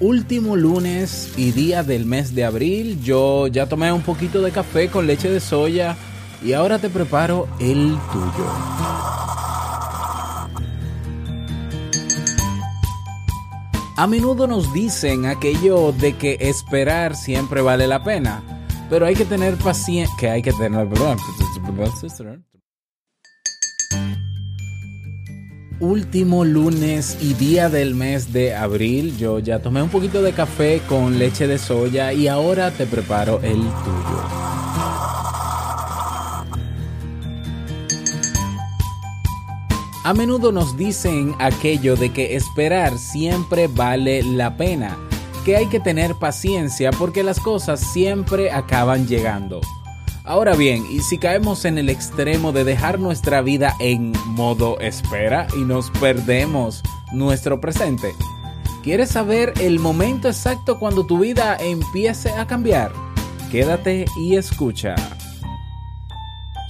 último lunes y día del mes de abril. Yo ya tomé un poquito de café con leche de soya y ahora te preparo el tuyo. A menudo nos dicen aquello de que esperar siempre vale la pena, pero hay que tener paciencia, que hay que tener, último lunes y día del mes de abril. Yo ya tomé un poquito de café con leche de soya y ahora te preparo el tuyo. A menudo nos dicen aquello de que esperar siempre vale la pena, que hay que tener paciencia porque las cosas siempre acaban llegando. Ahora bien, ¿y si caemos en el extremo de dejar nuestra vida en modo espera y nos perdemos nuestro presente? ¿Quieres saber el momento exacto cuando tu vida empiece a cambiar? Quédate y escucha.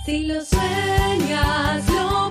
Si lo sueñas, lo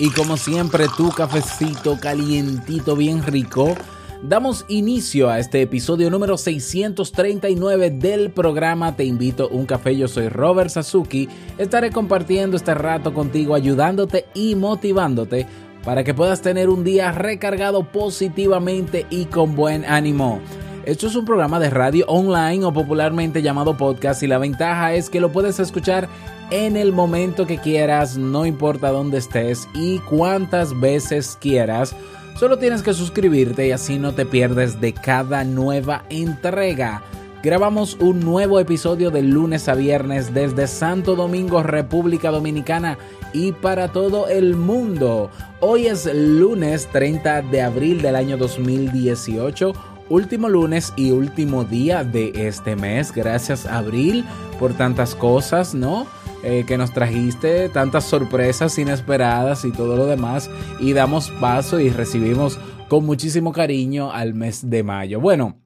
y como siempre tu cafecito calientito bien rico. Damos inicio a este episodio número 639 del programa Te invito a un café. Yo soy Robert Sasuki. Estaré compartiendo este rato contigo, ayudándote y motivándote para que puedas tener un día recargado positivamente y con buen ánimo. Esto es un programa de radio online o popularmente llamado podcast y la ventaja es que lo puedes escuchar en el momento que quieras, no importa dónde estés y cuántas veces quieras. Solo tienes que suscribirte y así no te pierdes de cada nueva entrega. Grabamos un nuevo episodio de lunes a viernes desde Santo Domingo, República Dominicana y para todo el mundo. Hoy es lunes 30 de abril del año 2018 último lunes y último día de este mes. Gracias Abril por tantas cosas, ¿no? Eh, que nos trajiste, tantas sorpresas inesperadas y todo lo demás. Y damos paso y recibimos con muchísimo cariño al mes de mayo. Bueno,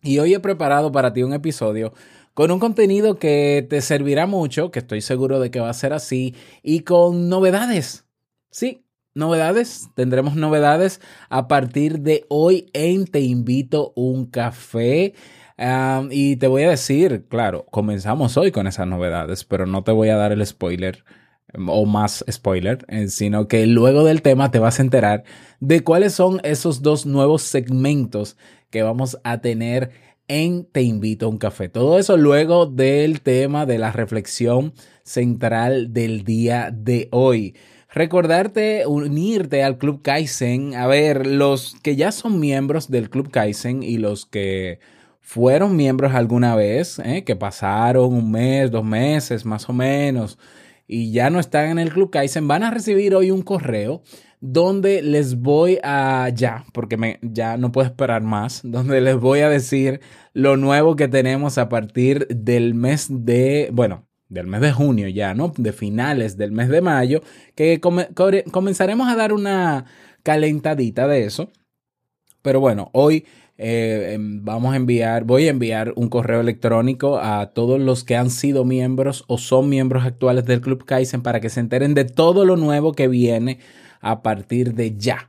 y hoy he preparado para ti un episodio con un contenido que te servirá mucho, que estoy seguro de que va a ser así, y con novedades. Sí, novedades, tendremos novedades a partir de hoy en Te invito un café. Um, y te voy a decir, claro, comenzamos hoy con esas novedades, pero no te voy a dar el spoiler um, o más spoiler, eh, sino que luego del tema te vas a enterar de cuáles son esos dos nuevos segmentos que vamos a tener en Te invito a un café. Todo eso luego del tema de la reflexión central del día de hoy recordarte unirte al Club Kaizen. A ver, los que ya son miembros del Club Kaizen y los que fueron miembros alguna vez, ¿eh? que pasaron un mes, dos meses más o menos, y ya no están en el Club Kaizen, van a recibir hoy un correo donde les voy a, ya, porque me, ya no puedo esperar más, donde les voy a decir lo nuevo que tenemos a partir del mes de, bueno, del mes de junio ya, ¿no? De finales del mes de mayo, que come, comenzaremos a dar una calentadita de eso. Pero bueno, hoy eh, vamos a enviar, voy a enviar un correo electrónico a todos los que han sido miembros o son miembros actuales del Club Kaizen para que se enteren de todo lo nuevo que viene a partir de ya.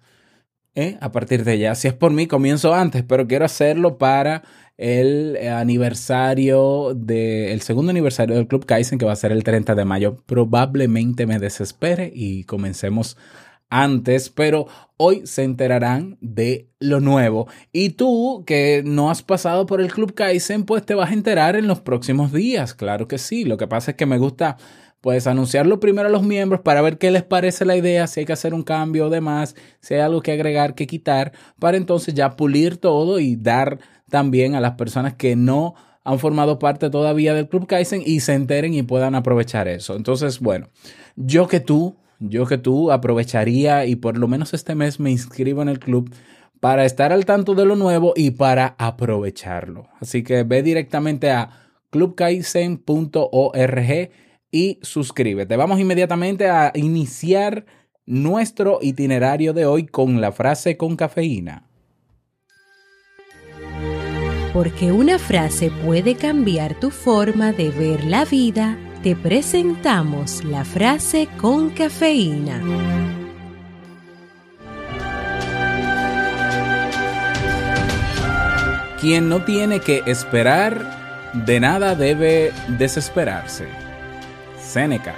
¿Eh? A partir de ya. Si es por mí, comienzo antes, pero quiero hacerlo para el aniversario de, el segundo aniversario del Club Kaizen, que va a ser el 30 de mayo. Probablemente me desespere y comencemos antes, pero hoy se enterarán de lo nuevo. Y tú, que no has pasado por el Club Kaizen, pues te vas a enterar en los próximos días. Claro que sí. Lo que pasa es que me gusta pues anunciarlo primero a los miembros para ver qué les parece la idea, si hay que hacer un cambio o demás, si hay algo que agregar, que quitar, para entonces ya pulir todo y dar también a las personas que no han formado parte todavía del Club Kaizen y se enteren y puedan aprovechar eso. Entonces, bueno, yo que tú, yo que tú aprovecharía y por lo menos este mes me inscribo en el club para estar al tanto de lo nuevo y para aprovecharlo. Así que ve directamente a clubkaizen.org y suscríbete. Vamos inmediatamente a iniciar nuestro itinerario de hoy con la frase con cafeína. Porque una frase puede cambiar tu forma de ver la vida, te presentamos la frase con cafeína. Quien no tiene que esperar, de nada debe desesperarse. Séneca.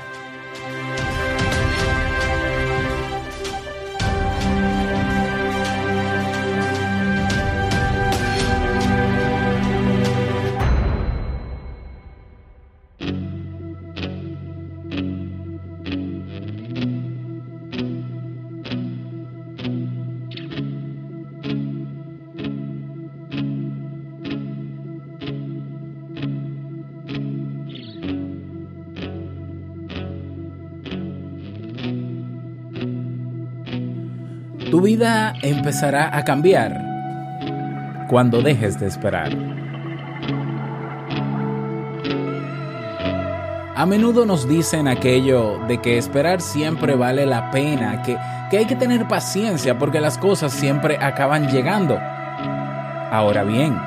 Tu vida empezará a cambiar cuando dejes de esperar. A menudo nos dicen aquello de que esperar siempre vale la pena, que, que hay que tener paciencia porque las cosas siempre acaban llegando. Ahora bien,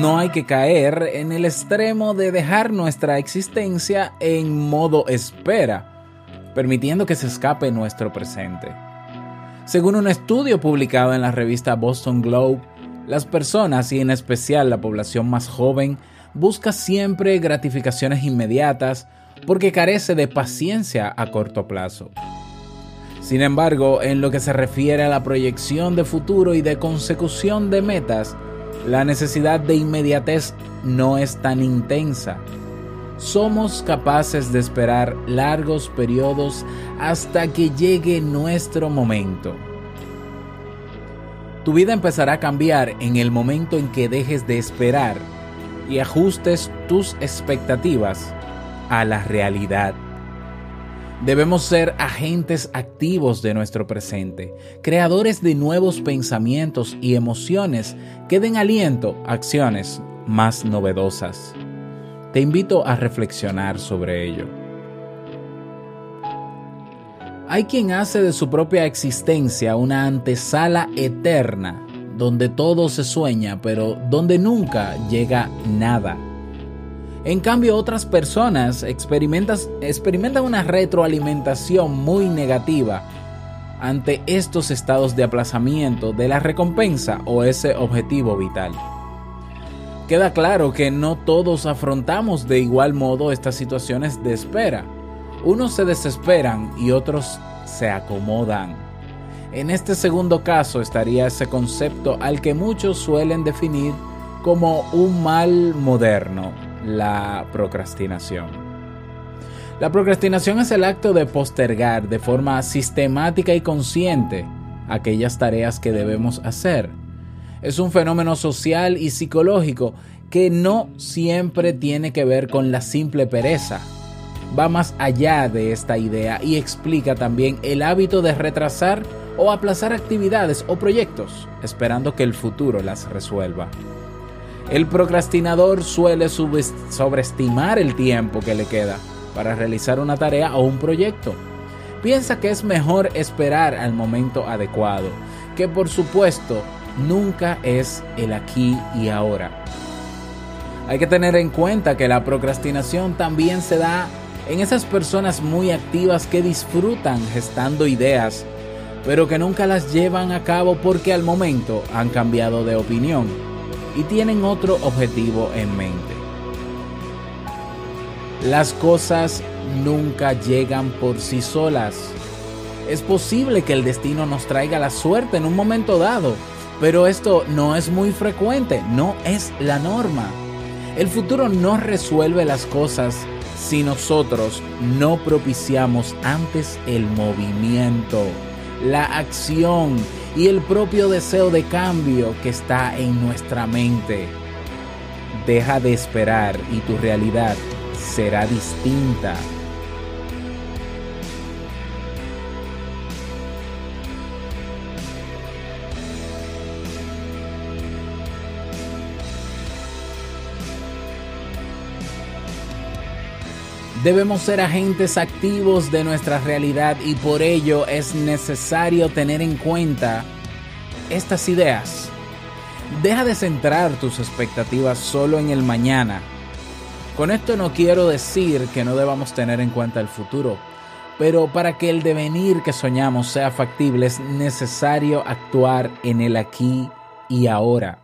no hay que caer en el extremo de dejar nuestra existencia en modo espera, permitiendo que se escape nuestro presente. Según un estudio publicado en la revista Boston Globe, las personas y en especial la población más joven busca siempre gratificaciones inmediatas porque carece de paciencia a corto plazo. Sin embargo, en lo que se refiere a la proyección de futuro y de consecución de metas, la necesidad de inmediatez no es tan intensa. Somos capaces de esperar largos periodos hasta que llegue nuestro momento. Tu vida empezará a cambiar en el momento en que dejes de esperar y ajustes tus expectativas a la realidad. Debemos ser agentes activos de nuestro presente, creadores de nuevos pensamientos y emociones que den aliento a acciones más novedosas. Te invito a reflexionar sobre ello. Hay quien hace de su propia existencia una antesala eterna, donde todo se sueña, pero donde nunca llega nada. En cambio, otras personas experimentan una retroalimentación muy negativa ante estos estados de aplazamiento de la recompensa o ese objetivo vital. Queda claro que no todos afrontamos de igual modo estas situaciones de espera. Unos se desesperan y otros se acomodan. En este segundo caso estaría ese concepto al que muchos suelen definir como un mal moderno, la procrastinación. La procrastinación es el acto de postergar de forma sistemática y consciente aquellas tareas que debemos hacer es un fenómeno social y psicológico que no siempre tiene que ver con la simple pereza. Va más allá de esta idea y explica también el hábito de retrasar o aplazar actividades o proyectos esperando que el futuro las resuelva. El procrastinador suele sobreestimar el tiempo que le queda para realizar una tarea o un proyecto. Piensa que es mejor esperar al momento adecuado, que por supuesto nunca es el aquí y ahora. Hay que tener en cuenta que la procrastinación también se da en esas personas muy activas que disfrutan gestando ideas, pero que nunca las llevan a cabo porque al momento han cambiado de opinión y tienen otro objetivo en mente. Las cosas nunca llegan por sí solas. Es posible que el destino nos traiga la suerte en un momento dado, pero esto no es muy frecuente, no es la norma. El futuro no resuelve las cosas si nosotros no propiciamos antes el movimiento, la acción y el propio deseo de cambio que está en nuestra mente. Deja de esperar y tu realidad será distinta. Debemos ser agentes activos de nuestra realidad y por ello es necesario tener en cuenta estas ideas. Deja de centrar tus expectativas solo en el mañana. Con esto no quiero decir que no debamos tener en cuenta el futuro, pero para que el devenir que soñamos sea factible es necesario actuar en el aquí y ahora.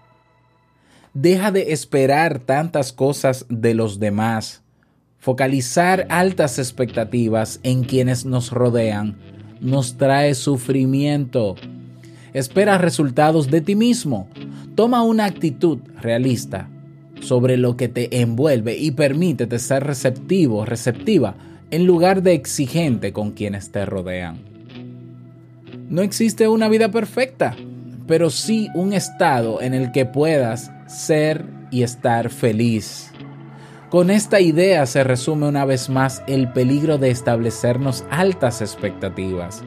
Deja de esperar tantas cosas de los demás Focalizar altas expectativas en quienes nos rodean nos trae sufrimiento. Espera resultados de ti mismo. Toma una actitud realista sobre lo que te envuelve y permítete ser receptivo, receptiva, en lugar de exigente con quienes te rodean. No existe una vida perfecta, pero sí un estado en el que puedas ser y estar feliz. Con esta idea se resume una vez más el peligro de establecernos altas expectativas.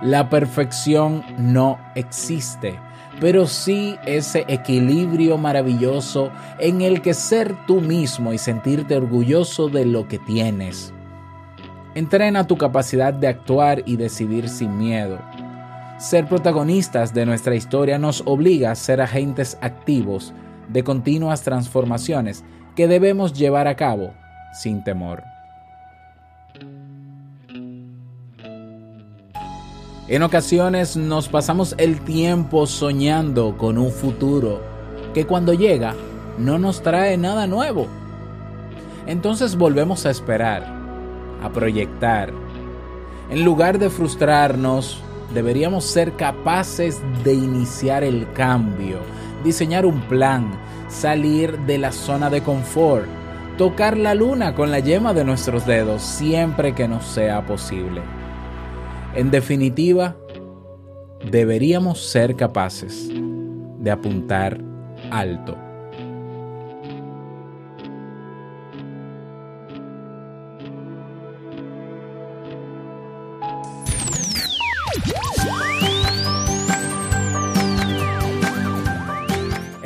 La perfección no existe, pero sí ese equilibrio maravilloso en el que ser tú mismo y sentirte orgulloso de lo que tienes. Entrena tu capacidad de actuar y decidir sin miedo. Ser protagonistas de nuestra historia nos obliga a ser agentes activos de continuas transformaciones que debemos llevar a cabo sin temor. En ocasiones nos pasamos el tiempo soñando con un futuro que cuando llega no nos trae nada nuevo. Entonces volvemos a esperar, a proyectar. En lugar de frustrarnos, deberíamos ser capaces de iniciar el cambio, diseñar un plan, salir de la zona de confort, tocar la luna con la yema de nuestros dedos siempre que nos sea posible. En definitiva, deberíamos ser capaces de apuntar alto.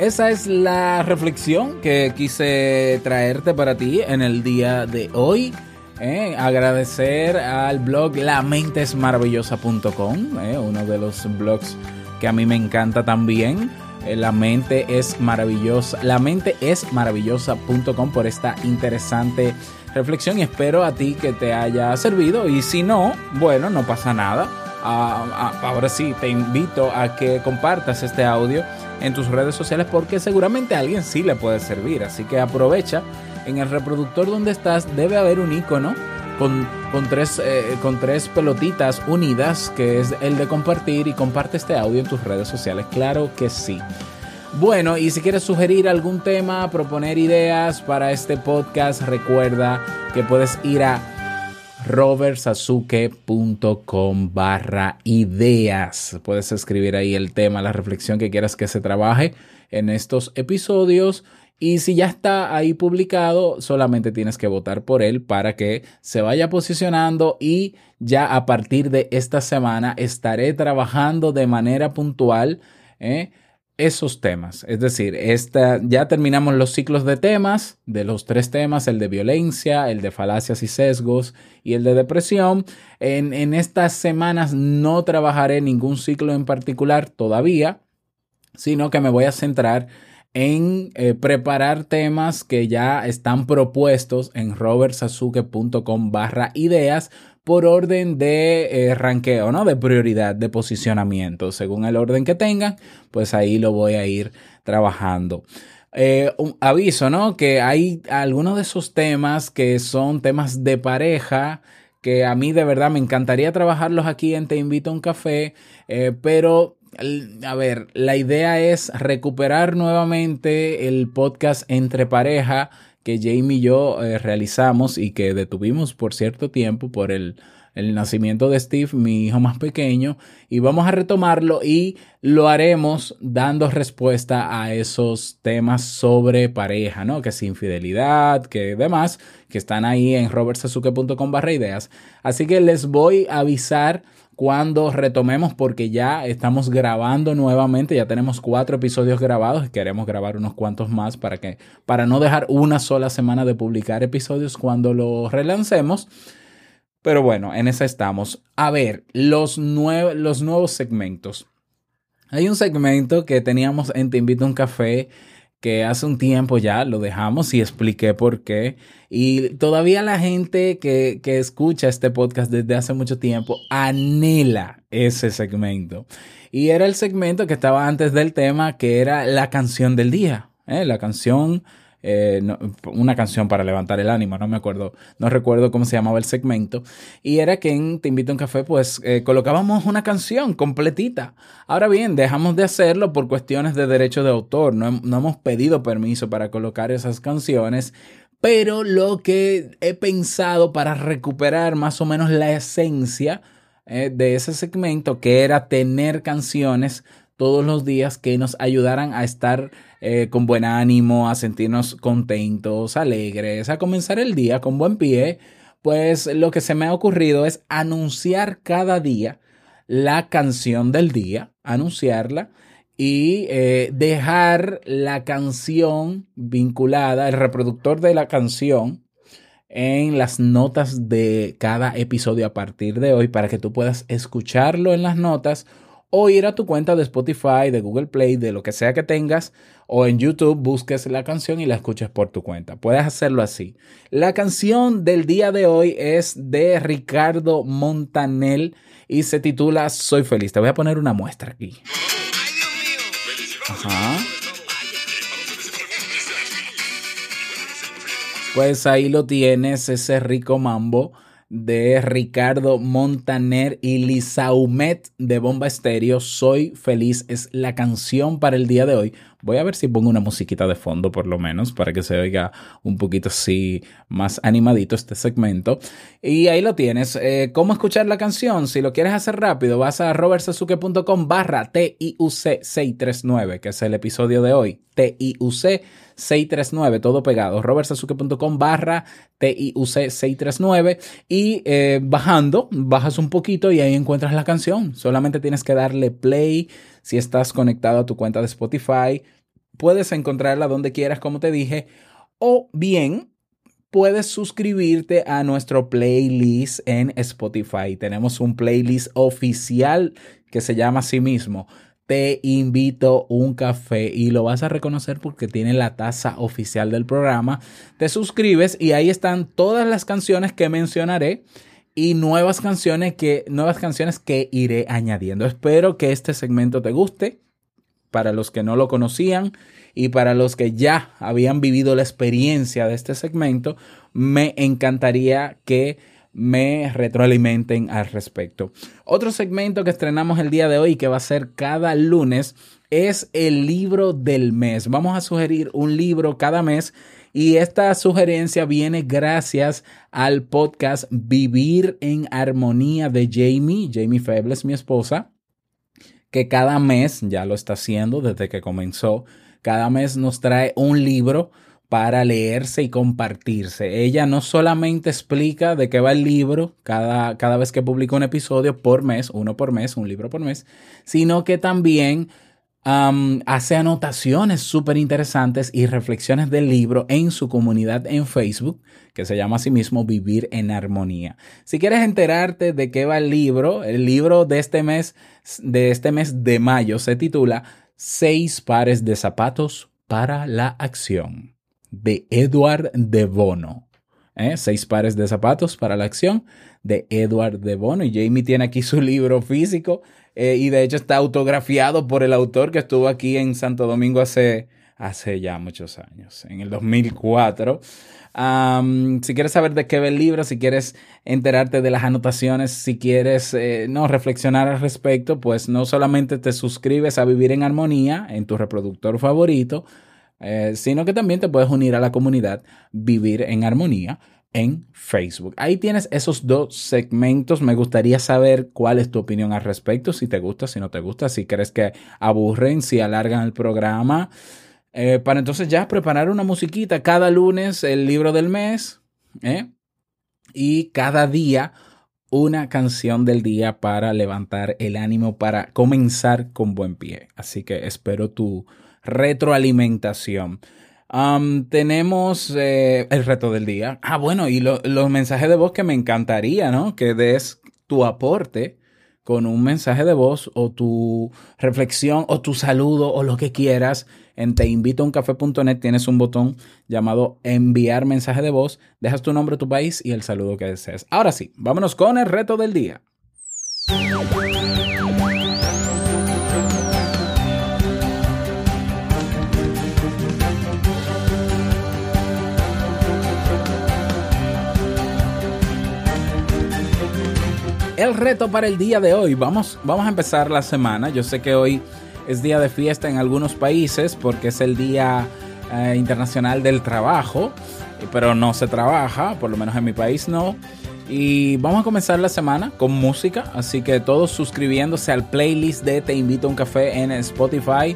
Esa es la reflexión que quise traerte para ti en el día de hoy. Eh, agradecer al blog lamentesmaravillosa.com, eh, uno de los blogs que a mí me encanta también. Eh, la mente es maravillosa, la mente es maravillosa.com por esta interesante reflexión y espero a ti que te haya servido y si no, bueno, no pasa nada. Ah, ah, ahora sí, te invito a que compartas este audio en tus redes sociales porque seguramente a alguien sí le puede servir. Así que aprovecha. En el reproductor donde estás debe haber un icono con, con, tres, eh, con tres pelotitas unidas que es el de compartir y comparte este audio en tus redes sociales. Claro que sí. Bueno, y si quieres sugerir algún tema, proponer ideas para este podcast, recuerda que puedes ir a robertsazuke.com barra ideas. Puedes escribir ahí el tema, la reflexión que quieras que se trabaje en estos episodios. Y si ya está ahí publicado, solamente tienes que votar por él para que se vaya posicionando y ya a partir de esta semana estaré trabajando de manera puntual. ¿eh? Esos temas. Es decir, esta, ya terminamos los ciclos de temas, de los tres temas, el de violencia, el de falacias y sesgos y el de depresión. En, en estas semanas no trabajaré ningún ciclo en particular todavía, sino que me voy a centrar en eh, preparar temas que ya están propuestos en robertsazuke.com barra ideas por orden de eh, ranqueo, ¿no? De prioridad, de posicionamiento. Según el orden que tengan, pues ahí lo voy a ir trabajando. Eh, un aviso, ¿no? Que hay algunos de esos temas que son temas de pareja que a mí de verdad me encantaría trabajarlos aquí en Te Invito a un Café, eh, pero a ver, la idea es recuperar nuevamente el podcast entre pareja que Jamie y yo eh, realizamos y que detuvimos por cierto tiempo por el, el nacimiento de Steve, mi hijo más pequeño, y vamos a retomarlo y lo haremos dando respuesta a esos temas sobre pareja, ¿no? Que es infidelidad, que demás, que están ahí en robertsazuke.com barra. Así que les voy a avisar cuando retomemos porque ya estamos grabando nuevamente, ya tenemos cuatro episodios grabados, queremos grabar unos cuantos más para que para no dejar una sola semana de publicar episodios cuando lo relancemos. Pero bueno, en esa estamos. A ver, los, nue los nuevos segmentos. Hay un segmento que teníamos en Te Invito a un Café que hace un tiempo ya lo dejamos y expliqué por qué. Y todavía la gente que, que, escucha este podcast desde hace mucho tiempo anhela ese segmento. Y era el segmento que estaba antes del tema, que era la canción del día. ¿eh? La canción eh, una canción para levantar el ánimo, no me acuerdo, no recuerdo cómo se llamaba el segmento, y era que en Te invito a un café, pues eh, colocábamos una canción completita. Ahora bien, dejamos de hacerlo por cuestiones de derecho de autor, no, no hemos pedido permiso para colocar esas canciones, pero lo que he pensado para recuperar más o menos la esencia eh, de ese segmento, que era tener canciones todos los días que nos ayudaran a estar eh, con buen ánimo, a sentirnos contentos, alegres, a comenzar el día con buen pie, pues lo que se me ha ocurrido es anunciar cada día la canción del día, anunciarla y eh, dejar la canción vinculada, el reproductor de la canción en las notas de cada episodio a partir de hoy para que tú puedas escucharlo en las notas o ir a tu cuenta de Spotify, de Google Play, de lo que sea que tengas, o en YouTube busques la canción y la escuches por tu cuenta. Puedes hacerlo así. La canción del día de hoy es de Ricardo Montanel y se titula Soy feliz. Te voy a poner una muestra aquí. Ajá. Pues ahí lo tienes, ese rico mambo de Ricardo Montaner y Lisaumet de Bomba Estéreo. Soy feliz es la canción para el día de hoy. Voy a ver si pongo una musiquita de fondo por lo menos para que se oiga un poquito así más animadito este segmento. Y ahí lo tienes. Eh, ¿Cómo escuchar la canción? Si lo quieres hacer rápido, vas a robertsazuke.com barra TIUC 639, que es el episodio de hoy. TIUC 639, todo pegado. robertsazuke.com barra TIUC 639 y eh, bajando, bajas un poquito y ahí encuentras la canción. Solamente tienes que darle play si estás conectado a tu cuenta de Spotify. Puedes encontrarla donde quieras, como te dije, o bien puedes suscribirte a nuestro playlist en Spotify. Tenemos un playlist oficial que se llama así mismo te invito un café y lo vas a reconocer porque tiene la taza oficial del programa. Te suscribes y ahí están todas las canciones que mencionaré y nuevas canciones que nuevas canciones que iré añadiendo. Espero que este segmento te guste para los que no lo conocían y para los que ya habían vivido la experiencia de este segmento, me encantaría que me retroalimenten al respecto. Otro segmento que estrenamos el día de hoy que va a ser cada lunes es el libro del mes. Vamos a sugerir un libro cada mes y esta sugerencia viene gracias al podcast Vivir en Armonía de Jamie, Jamie Febles, mi esposa, que cada mes, ya lo está haciendo desde que comenzó, cada mes nos trae un libro para leerse y compartirse. Ella no solamente explica de qué va el libro cada, cada vez que publica un episodio por mes, uno por mes, un libro por mes, sino que también hace anotaciones súper interesantes y reflexiones del libro en su comunidad en Facebook, que se llama así mismo Vivir en Armonía. Si quieres enterarte de qué va el libro, el libro de este mes, de este mes de mayo se titula Seis pares de zapatos para la acción de Edward de Bono. ¿eh? Seis pares de zapatos para la acción de Edward de Bono. Y Jamie tiene aquí su libro físico eh, y de hecho está autografiado por el autor que estuvo aquí en Santo Domingo hace, hace ya muchos años, en el 2004. Am, si quieres saber de qué va el libro, si quieres enterarte de las anotaciones, si quieres eh, no reflexionar al respecto, pues no solamente te suscribes a Vivir en Armonía en tu reproductor favorito, eh, sino que también te puedes unir a la comunidad Vivir en Armonía en Facebook. Ahí tienes esos dos segmentos. Me gustaría saber cuál es tu opinión al respecto, si te gusta, si no te gusta, si crees que aburren, si alargan el programa. Eh, para entonces ya preparar una musiquita cada lunes, el libro del mes, ¿eh? y cada día una canción del día para levantar el ánimo, para comenzar con buen pie. Así que espero tu retroalimentación. Tenemos eh, el reto del día. Ah, bueno, y lo- los mensajes de voz que me encantaría, ¿no? Que des tu aporte con un mensaje de voz o tu reflexión o tu saludo o lo que quieras. En teinvitouncafe.net tienes un botón llamado enviar mensaje de voz. Dejas tu nombre, tu país y el saludo que desees. Ahora sí, vámonos con el reto del día. El reto para el día de hoy. Vamos, vamos a empezar la semana. Yo sé que hoy es día de fiesta en algunos países porque es el Día eh, Internacional del Trabajo, pero no se trabaja, por lo menos en mi país no. Y vamos a comenzar la semana con música, así que todos suscribiéndose al playlist de Te Invito a un Café en Spotify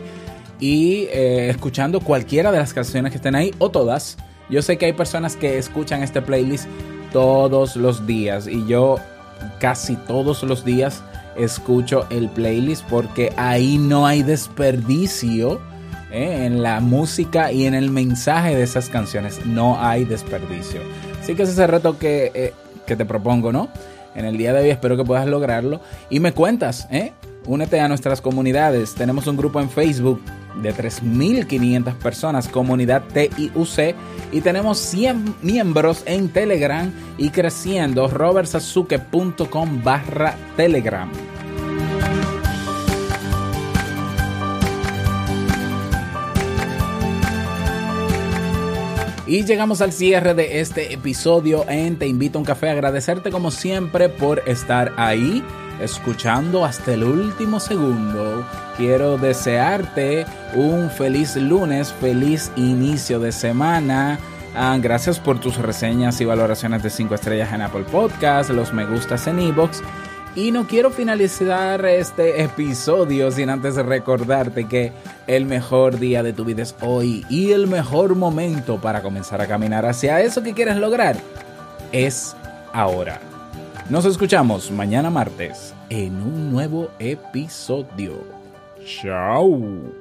y eh, escuchando cualquiera de las canciones que estén ahí o todas. Yo sé que hay personas que escuchan este playlist todos los días y yo casi todos los días escucho el playlist porque ahí no hay desperdicio ¿eh? en la música y en el mensaje de esas canciones. No hay desperdicio. Así que ese es el reto que, eh, que te propongo, ¿no? En el día de hoy espero que puedas lograrlo y me cuentas, ¿eh? Únete a nuestras comunidades. Tenemos un grupo en Facebook de 3.500 personas, comunidad TIUC, y tenemos 100 miembros en Telegram y creciendo, robertsazuke.com barra Telegram. Y llegamos al cierre de este episodio en Te Invito a un Café. Agradecerte como siempre por estar ahí, escuchando hasta el último segundo. Quiero desearte un feliz lunes, feliz inicio de semana. Ah, gracias por tus reseñas y valoraciones de 5 estrellas en Apple Podcast, los me gustas en iBox. Y no quiero finalizar este episodio sin antes recordarte que el mejor día de tu vida es hoy y el mejor momento para comenzar a caminar hacia eso que quieres lograr es ahora. Nos escuchamos mañana martes en un nuevo episodio. Chao.